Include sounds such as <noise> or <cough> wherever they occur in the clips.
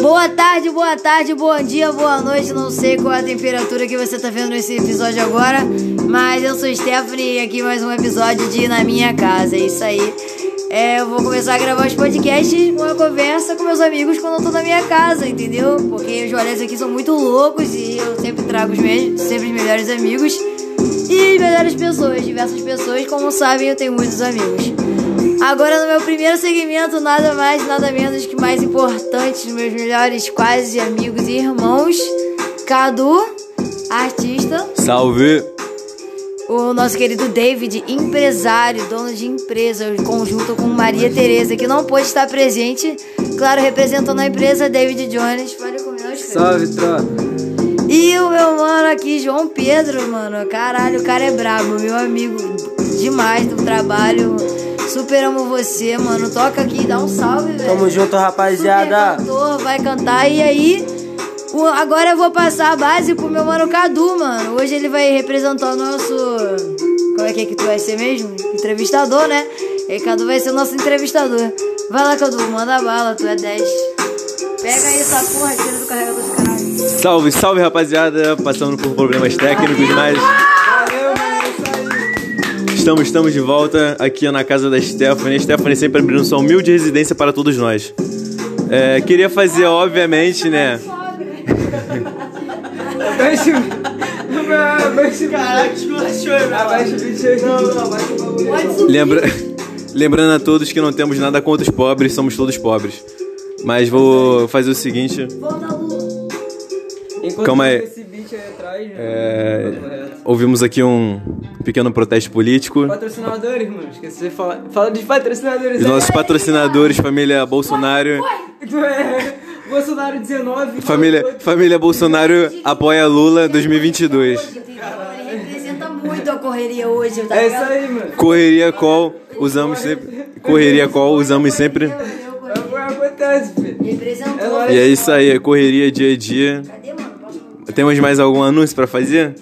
Boa tarde, boa tarde, bom dia, boa noite. Não sei qual é a temperatura que você tá vendo nesse episódio agora, mas eu sou Stephanie e aqui mais um episódio de Na Minha Casa. É isso aí. É, eu vou começar a gravar os podcasts, uma conversa com meus amigos quando eu tô na minha casa, entendeu? Porque os rolês aqui são muito loucos e eu sempre trago os meus, sempre os melhores amigos e melhores pessoas, diversas pessoas. Como sabem, eu tenho muitos amigos. Agora, no meu primeiro segmento, nada mais, nada menos que mais importante, meus melhores quase amigos e irmãos, Cadu, artista. Salve! O nosso querido David, empresário, dono de empresa, conjunto com Maria Tereza, que não pôde estar presente, claro, representando a empresa, David Jones. Fale comigo, Salve, tropa! E o meu mano aqui, João Pedro, mano. Caralho, o cara é brabo, meu amigo demais do trabalho. Super amo você, mano. Toca aqui, dá um salve, velho. Tamo junto, rapaziada. Super cantor, vai cantar. E aí, agora eu vou passar a base pro meu mano Cadu, mano. Hoje ele vai representar o nosso. Como é que é que tu vai ser mesmo? Entrevistador, né? E aí, Cadu vai ser o nosso entrevistador. Vai lá, Cadu, manda bala, tu é 10. Pega aí essa porra, tira do carregador do caralho. Salve, salve rapaziada! Passando por problemas técnicos, mas estamos, estamos de volta aqui na casa da Stephanie. Stephanie sempre abrindo sua humilde residência para todos nós. É, queria fazer, obviamente, né? Abaixa o. Abaixa o. Caraca, esculachou, Abaixa o vídeo. Não, não, abaixa o bagulho. Lembra... Lembrando a todos que não temos nada contra os pobres, somos todos pobres. Mas vou fazer o seguinte. Volta, Lu. Enquanto Calma aí. esse beat aí atrás, né? É. ouvimos aqui um pequeno protesto político. Patrocinadores, mano. Esqueci de falar. Fala dos patrocinadores Os aí. nossos patrocinadores, família Bolsonaro. Tu <laughs> é Bolsonaro 19. Família, família Bolsonaro apoia Lula 2022. Hoje, entendeu? Ele representa muito a correria hoje, É isso aí, mano. Correria qual usamos sempre. Correria qual usamos sempre. É. É. E é isso aí, é correria dia a dia. Cadê, mano? Posso- Temos mais algum anúncio pra fazer?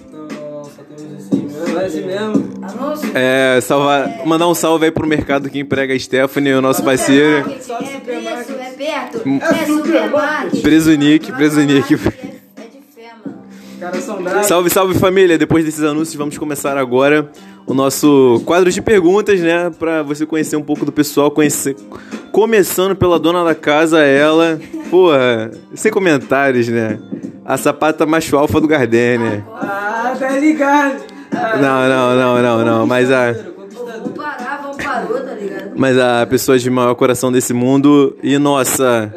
Esse mesmo. Anúncio? É, salvar, mandar um salve aí pro mercado que emprega a Stephanie, o nosso parceiro. Supermarket, É preço, é perto. É supermarket. Preso Nick, preso Nick. É. Salve, salve família! Depois desses anúncios, vamos começar agora o nosso quadro de perguntas, né? Pra você conhecer um pouco do pessoal, conhecer. Começando pela dona da casa, ela. Porra, sem comentários, né? A sapata macho alfa do Gardenia. Ah, tá ligado. Não, não, não, não, não. Mas a. Vamos parar, vamos parou, tá ligado? Mas a pessoa de maior coração desse mundo e nossa.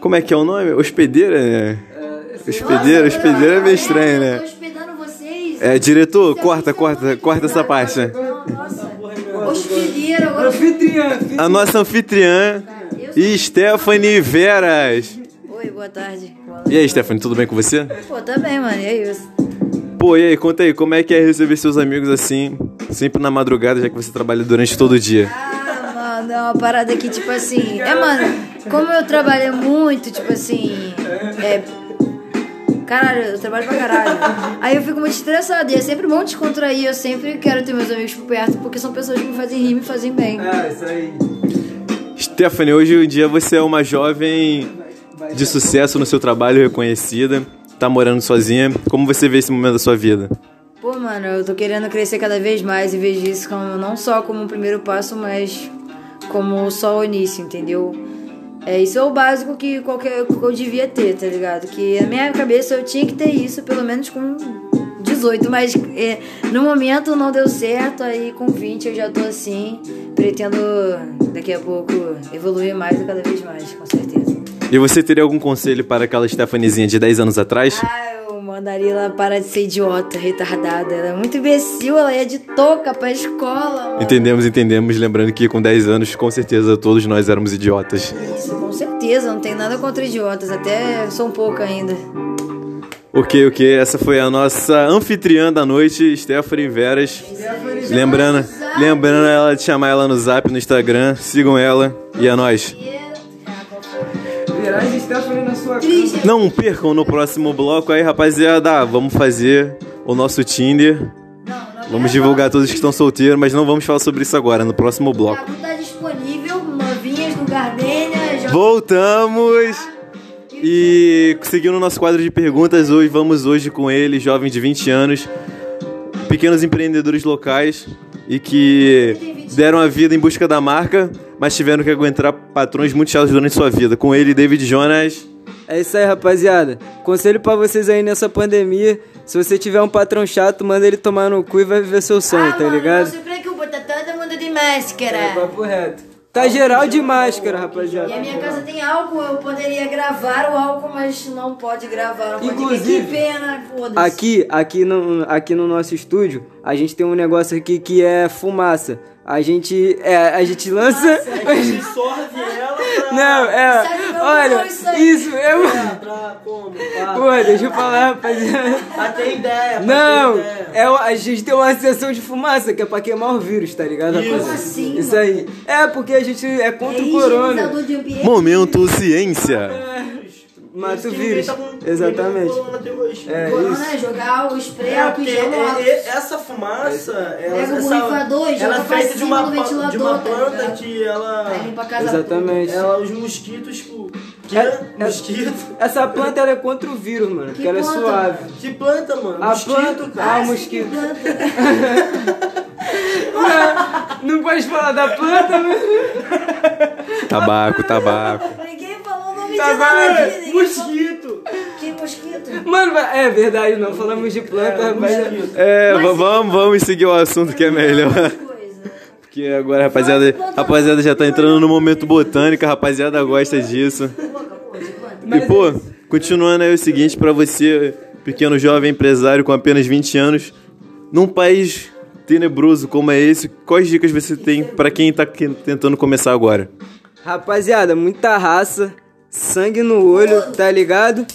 Como é que é o nome? Hospedeira, né? Hospedeira, hospedeira é meio estranho, Eu né? tô hospedando vocês. É, diretor, corta, corta, corta essa parte. Nossa. Hospedeira, agora. Anfitriã. A nossa anfitriã, Eu Stephanie Veras. Oi, boa tarde. E aí, Stephanie, tudo bem com você? Pô, tá bem, mano. E é isso. Pô, e aí, conta aí, como é que é receber seus amigos assim, sempre na madrugada, já que você trabalha durante todo o dia? Ah, mano, é uma parada que, tipo assim. É, mano, como eu trabalho muito, tipo assim. É. Caralho, eu trabalho pra caralho. Aí eu fico muito estressada. E é sempre bom descontrair. Eu sempre quero ter meus amigos por perto, porque são pessoas que me fazem rir e me fazem bem. Ah, isso aí. Stephanie, hoje em dia você é uma jovem de sucesso no seu trabalho, reconhecida, tá morando sozinha. Como você vê esse momento da sua vida? Pô, mano, eu tô querendo crescer cada vez mais e vejo isso como, não só como um primeiro passo, mas como só o início, entendeu? É, isso é o básico que qualquer que eu devia ter, tá ligado? Que na minha cabeça eu tinha que ter isso, pelo menos com 18, mas é, no momento não deu certo, aí com 20 eu já tô assim, pretendo daqui a pouco evoluir mais e cada vez mais, com certeza. E você teria algum conselho para aquela Stephaniezinha de 10 anos atrás? Ah, eu mandaria ela parar de ser idiota, retardada. Ela é muito imbecil, ela ia de touca pra escola, mano. Entendemos, entendemos. Lembrando que com 10 anos, com certeza, todos nós éramos idiotas. Isso, com certeza, não tem nada contra idiotas, até sou um pouco ainda. Ok, ok. Essa foi a nossa anfitriã da noite, Stephanie Veras. Lembrando, lembrando ela de chamar ela no zap, no Instagram. Sigam ela. E é nóis. Na sua casa. Triste. Não percam no próximo bloco aí, rapaziada. Vamos fazer o nosso Tinder. Vamos divulgar todos que estão solteiros, mas não vamos falar sobre isso agora, no próximo bloco. Tá disponível, novinhas do Gardênia. Já... Voltamos! E seguindo o nosso quadro de perguntas, hoje vamos hoje com ele, jovem de 20 anos, pequenos empreendedores locais e que deram a vida em busca da marca, mas tiveram que aguentar patrões muito chatos durante sua vida. Com ele, David Jonas. É isso aí, rapaziada. Conselho pra vocês aí nessa pandemia: se você tiver um patrão chato, manda ele tomar no cu e vai viver seu sonho, ah, tá mano, ligado? Não se preocupa, tá todo mundo de máscara. É, papo reto. Tá geral de máscara, rapaziada. E a minha casa tem álcool, eu poderia gravar o álcool, mas não pode gravar. Não pode Inclusive, que pena, foda-se. Aqui, aqui no, aqui no nosso estúdio, a gente tem um negócio aqui que é fumaça. A gente, é, a gente lança... <laughs> A gente sorve ela pra... Não, é, olha, isso isso. Pra, pra como? Pra, Pô, deixa eu falar, rapaziada. pra ter ideia, pra Não, ter ideia. é, o- a gente tem uma sessão de fumaça que é pra queimar o vírus, tá ligado, rapaziada? Como assim, Isso aí. É, porque a gente é É contra o corona. Momento Ciência. Mata o que vírus. tá Exatamente. tá até hoje. É, Corona isso. é jogar o spray, É, álcool é- é- essa fumaça, ela, Pega o essa, borrifador ela é feita de uma, de uma tá planta ligado? que ela, casa Exatamente. ela, os mosquitos, tipo, que É- é- mosquito. Essa planta ela é contra o vírus, mano, porque ela é planta, suave. Que planta, mano? A mosquito, planta- cara. Ah, Ah, mosquito. que planta. <laughs> Não pode falar da planta, né? Tabaco, tabaco. Nome Tá falou- Mosquito. Que mosquito? Mano, mas- é verdade, não falamos de planta, É, mas... É, va- vamos, vamos seguir o assunto que é melhor. <laughs> Coisa. Porque agora, rapaziada, rapaziada já tá entrando no momento botânico, a rapaziada gosta disso. E pô, continuando aí o seguinte, pra você, pequeno jovem empresário com apenas 20 anos, num país tenebroso como é esse, quais dicas você tem pra quem tá tentando começar agora? Rapaziada, muita raça, sangue no olho, tá ligado?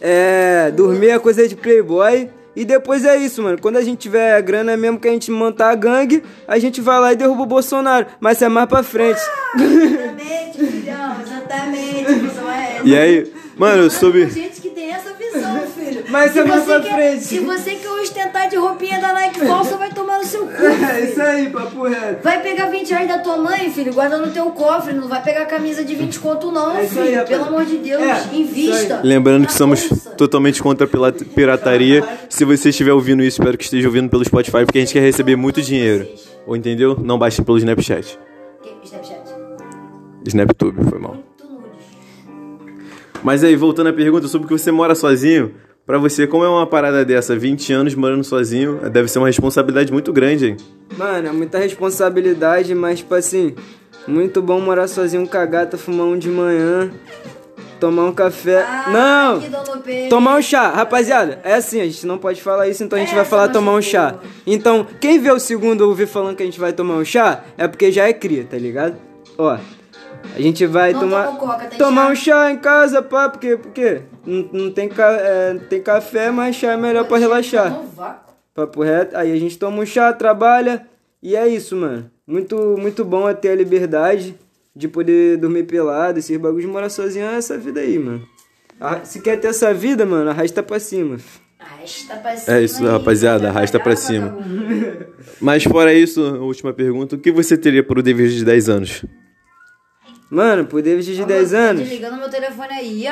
É, dormir é coisa de playboy. E depois é isso, mano. Quando a gente tiver grana mesmo que a gente montar a gangue, a gente vai lá e derruba o Bolsonaro. Mas isso é mais pra frente. Exatamente, filhão, exatamente. a visão é essa. E aí, mano, eu soube. Tem gente que tem essa visão, filho. Mas se é mais pra quer, frente. Se você quer ostentar de roupinha da Nike falsa, vai tomar no seu cu. É filho. isso aí, papo reto. Vai pegar 20 reais da tua mãe, filho, guarda no teu cofre. Não vai pegar camisa de 20 conto, não, É aí, filho. rapaz. Pelo amor de Deus, É, invista. Lembrando que Na somos bolsa. totalmente contra a pirataria. Se você estiver ouvindo isso, espero que esteja ouvindo pelo Spotify, porque a gente quer receber muito dinheiro. Ou entendeu? Não baixe pelo Snapchat. Que- Snapchat. Snaptube, foi mal. Mas aí, voltando à pergunta sobre que você mora sozinho, pra você, como é uma parada dessa? 20 anos morando sozinho, deve ser uma responsabilidade muito grande, hein? Mano, é muita responsabilidade, mas tipo assim, muito bom morar sozinho com a gata, fumar um de manhã, tomar um café. Ah, não! Tomar um chá, rapaziada, é assim, a gente não pode falar isso, então a gente É, vai falar tomar um chá. boa. Então, quem vê o segundo ouvir falando que a gente vai tomar um chá, é porque já é cria, tá ligado? Ó, a gente vai Não tomar coca, tem tomar chá? um chá em casa, pá, porque, porque não, não tem, ca- é, tem café, mas chá é melhor pra relaxar. Papo reto. Aí a gente toma um chá, trabalha. E é isso, mano. Muito, muito bom é ter a liberdade de poder dormir pelado. Esses bagulhos morar sozinho é essa vida aí, mano. Arra- Se quer ter essa vida, mano, arrasta pra cima. Arrasta pra cima É isso, aí, rapaziada, arrasta pra cima. <laughs> Mas fora isso, a última pergunta, o que você teria pro David de 10 anos? Mano, pro David de Ó, 10 tá anos, desligando meu telefone aí.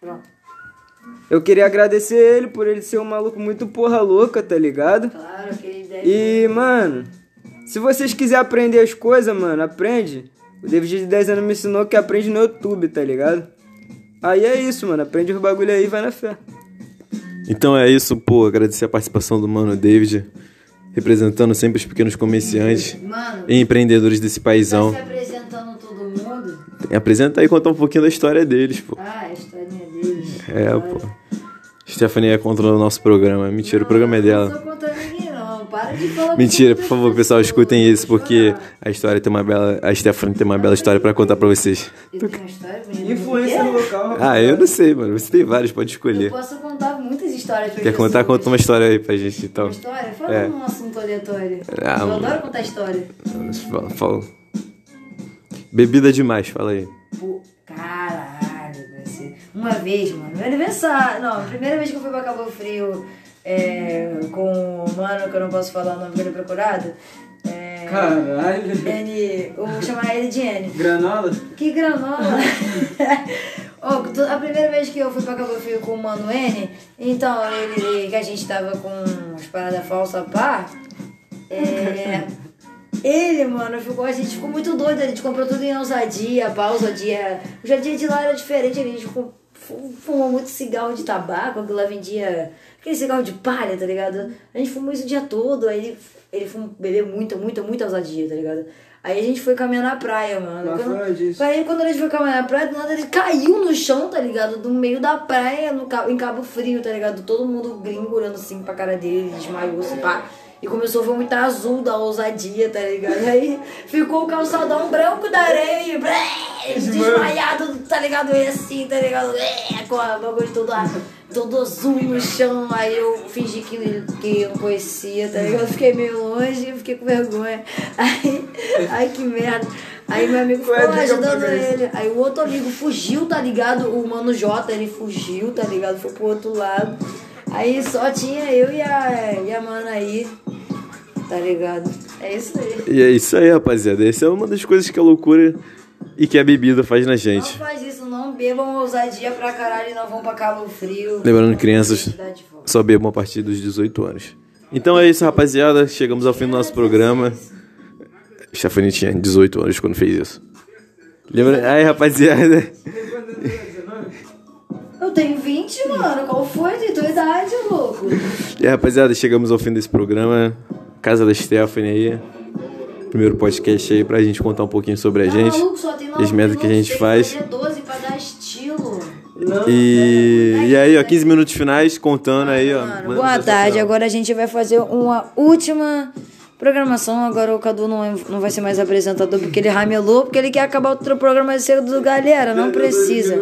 Pronto. eu queria agradecer ele por ele ser um maluco muito porra louca, tá ligado? Claro, aquele deve... E, mano, se vocês quiserem aprender as coisas, mano, aprende. O David de 10 anos me ensinou que aprende no YouTube, tá ligado? Aí é isso, mano. Aprende os bagulho aí e vai na fé. Então é isso, pô, agradecer a participação do mano David, representando sempre os pequenos comerciantes Mano, e empreendedores desse tá paizão. Apresenta aí e conta um pouquinho da história deles, pô. Ah, a historinha deles. É, pô. Stephanie é contra o nosso programa. Mentira, o programa é Não dela. sou contra ninguém, não. Para de falar Mentira, por favor, pessoal, escutem isso, porque a história tem uma bela. A Stephanie tem uma bela história pra contar pra vocês. Eu tenho uma história bonita. Influência no local. Ah, eu não sei, mano. Você tem vários, pode Eu escolher. posso contar muitas histórias pra Quer contar? Conta uma história aí pra gente, então. Uma história? Fala É. um assunto aleatório. Ah, eu mano. adoro contar história. Fala, fala. Bebida demais, fala aí. Pô, caralho, você. Uma vez, mano, meu aniversário. Não, a primeira vez que eu fui pra Cabo Frio é, com o mano, que eu não posso falar o nome dele procurado. É, Caralho. N. Eu vou chamar ele de N. Granola? Que granola! <laughs> Tu- a primeira vez que eu fui pra Cabo Frio com o Mano N, então ele, que a gente tava com as paradas falsas pá, é, ele, mano, ficou, a gente ficou muito doido, a gente comprou tudo em ousadia, pá, ousadia, o jardim de lá era diferente, a gente fumou muito cigarro de tabaco, aquilo lá vendia, aquele cigarro de palha, tá ligado? A gente fumou isso o dia todo, aí ele, ele fumou, bebeu muita, muita, muita ousadia, tá ligado? Aí a gente foi caminhar na praia, mano. Quando- disso. Aí quando a gente foi caminhar na praia, do nada ele caiu no chão, tá ligado? Do meio da praia, no, em Cabo Frio, tá ligado? Todo mundo gringo olhando assim pra cara dele, desmaiou assim, pá. E começou a vomitar azul da ousadia, tá ligado? Aí ficou o calçadão branco da areia desmaiado, tá ligado? E assim, tá ligado? Com a bagulho todo, todo azul no chão. Aí eu fingi que, que eu não conhecia, tá ligado? Fiquei meio longe, fiquei com vergonha. Aí, ai que merda. Aí meu amigo ficou lá ajudando ele. Aí o outro amigo fugiu, tá ligado? O Mano J, ele fugiu, tá ligado? Foi pro outro lado. Aí só tinha eu e a, e a mana aí, tá ligado? É isso aí. E é isso aí, rapaziada. Essa é uma das coisas que a loucura e que a bebida faz na Não gente. faz isso, não bebam ousadia pra caralho e não vão pra Cabo Frio. Lembrando, crianças, só bebam a partir dos 18 anos. Então é isso, rapaziada. Chegamos ao fim do nosso programa. Stephanie tinha 18 anos quando fez isso. Lembra? Aí, rapaziada. Eu tenho 20, mano. Qual foi de tua idade, louco? E aí, rapaziada, chegamos ao fim desse programa. Casa da Stephanie aí. Primeiro podcast aí pra gente contar um pouquinho sobre a Tá gente. maluco, só tem as que a gente faz. fazer 12 pra dar estilo. E, e aí, ó, 15 minutos finais contando aí, ó. Boa tarde. Agora a gente vai fazer uma última programação. Agora o Cadu não, é- não vai ser mais apresentador porque ele ramelou, porque ele quer acabar outro programa cedo. Galera, não precisa.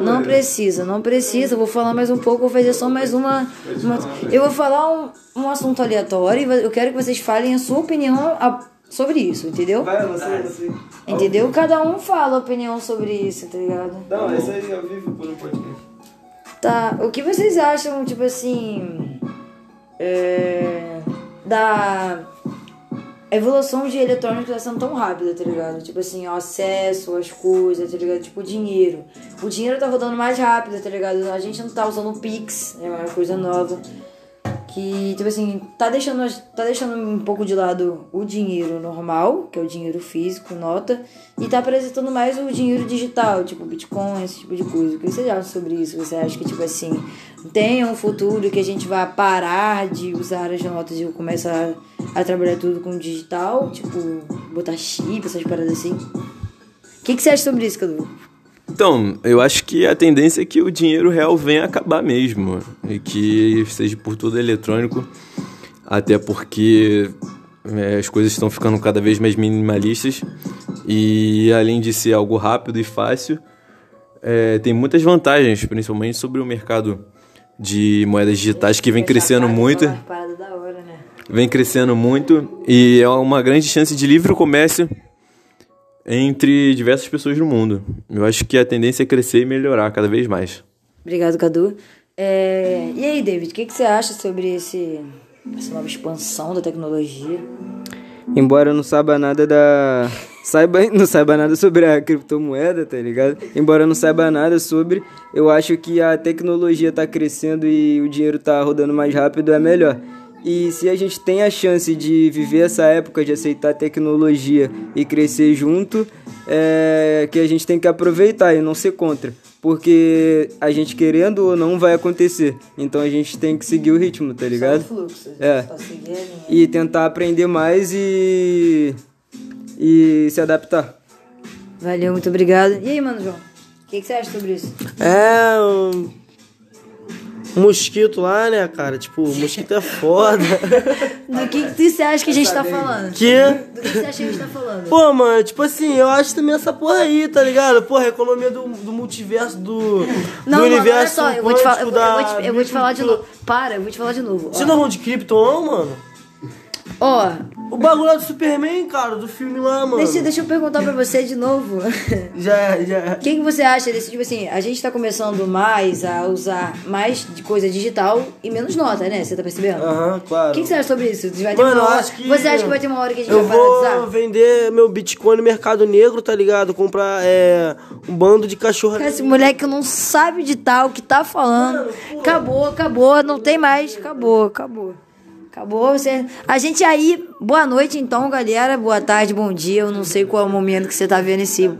Não precisa, não precisa. Vou falar mais um pouco, vou fazer só mais uma. uma- eu vou falar um, um assunto aleatório e eu quero que vocês falem a sua opinião a- sobre isso, entendeu? Vai, você, você. Entendeu? Cada um fala a opinião sobre isso, tá ligado? Não, esse aí ao vivo por um podcast. Tá, o que vocês acham, tipo assim. É, da evolução de eletrônicos tá sendo tão rápida, tá ligado? Tipo assim, o acesso às coisas, tá ligado? Tipo, o dinheiro. O dinheiro tá rodando mais rápido, tá ligado? A gente não tá usando o Pix, é uma coisa nova. Que, tipo assim, tá deixando, tá deixando um pouco de lado o dinheiro normal, que é o dinheiro físico, nota, e tá apresentando mais o dinheiro digital, tipo Bitcoin, esse tipo de coisa. O que você acha sobre isso? Você acha que, tipo assim, tem um futuro que a gente vai parar de usar as notas e começar a, a trabalhar tudo com digital? Tipo, botar chip, essas paradas assim? O que, que você acha sobre isso, Cadu? Então, eu acho que a tendência é que o dinheiro real venha a acabar mesmo. E que seja por tudo eletrônico. Até porque é, as coisas estão ficando cada vez mais minimalistas. E além de ser algo rápido e fácil, é, tem muitas vantagens, principalmente sobre o mercado de moedas digitais que vem crescendo muito. Né? Vem crescendo muito e é uma grande chance de livre comércio entre diversas pessoas no mundo. Eu acho que a tendência é crescer e melhorar cada vez mais. Obrigado, Cadu. É, E aí, David, o que, que você acha sobre esse, essa nova expansão da tecnologia? Embora eu não saiba nada da. Saiba, <laughs> não saiba nada sobre a criptomoeda, tá ligado? Embora eu não saiba nada sobre, eu acho que a tecnologia tá crescendo e o dinheiro tá rodando mais rápido é melhor. E se a gente tem a chance de viver essa época de aceitar a tecnologia e crescer junto, é que a gente tem que aproveitar e não ser contra. Porque a gente querendo ou não vai acontecer. Então a gente tem que seguir o ritmo, tá ligado? Só o fluxo. É. Só seguir a linha. e tentar aprender mais e e se adaptar. Valeu, muito obrigado. E aí, mano, João? O que, que você acha sobre isso? É um... mosquito lá, né, cara? Tipo, o mosquito é foda. <laughs> Do que, que você acha que a gente tá falando? que... Do que você acha que a gente tá falando? Pô, mano, tipo assim, eu acho também essa porra aí, tá ligado? Porra, a economia do, do multiverso, do, Não, do mano, olha universo só, eu vou te, falar, eu, vou- eu da vou te, eu vou te falar de novo. Para, eu vou te falar de novo. Você não é de Krypton, não, mano? Ó, O bagulho lá do Superman, cara, do filme lá, mano. deixa, deixa eu perguntar pra você de novo. <laughs> Já, já. O que, que você acha desse tipo assim? A gente tá começando mais a usar mais de coisa digital e menos nota, né? Você tá percebendo? Aham, claro. O que, que você acha sobre isso? Vai ter Mano, uma eu hora- acho que. Você acha que vai ter uma hora que a gente eu vai parar de vou usar? vender meu Bitcoin no mercado negro, tá ligado? Comprar é, um bando de cachorro. Cara, Esse moleque não sabe de tal, que tá falando. Acabou, acabou, não tem mais. Acabou, acabou. Acabou. Você... A gente aí, boa noite então, galera. Boa tarde, bom dia. Eu não sei qual é o momento que você tá vendo esse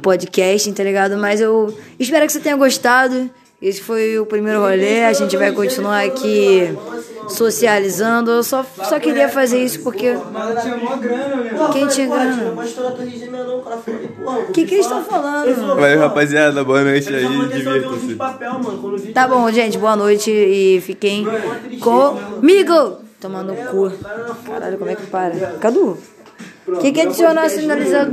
podcast, tá ligado? Mas eu espero que você tenha gostado. Esse foi o primeiro rolê. A gente vai continuar aqui socializando. Eu só, só queria fazer isso porque. Ela tinha mó grana. Quem tinha grana? A. O que, que eles estão falando? Valeu, rapaziada. Boa noite aí. Tá bom, gente. Boa noite e fiquem comigo. Tomando cu. Caralho, como é que para? Cadu, o que, que adiciona sinalizador?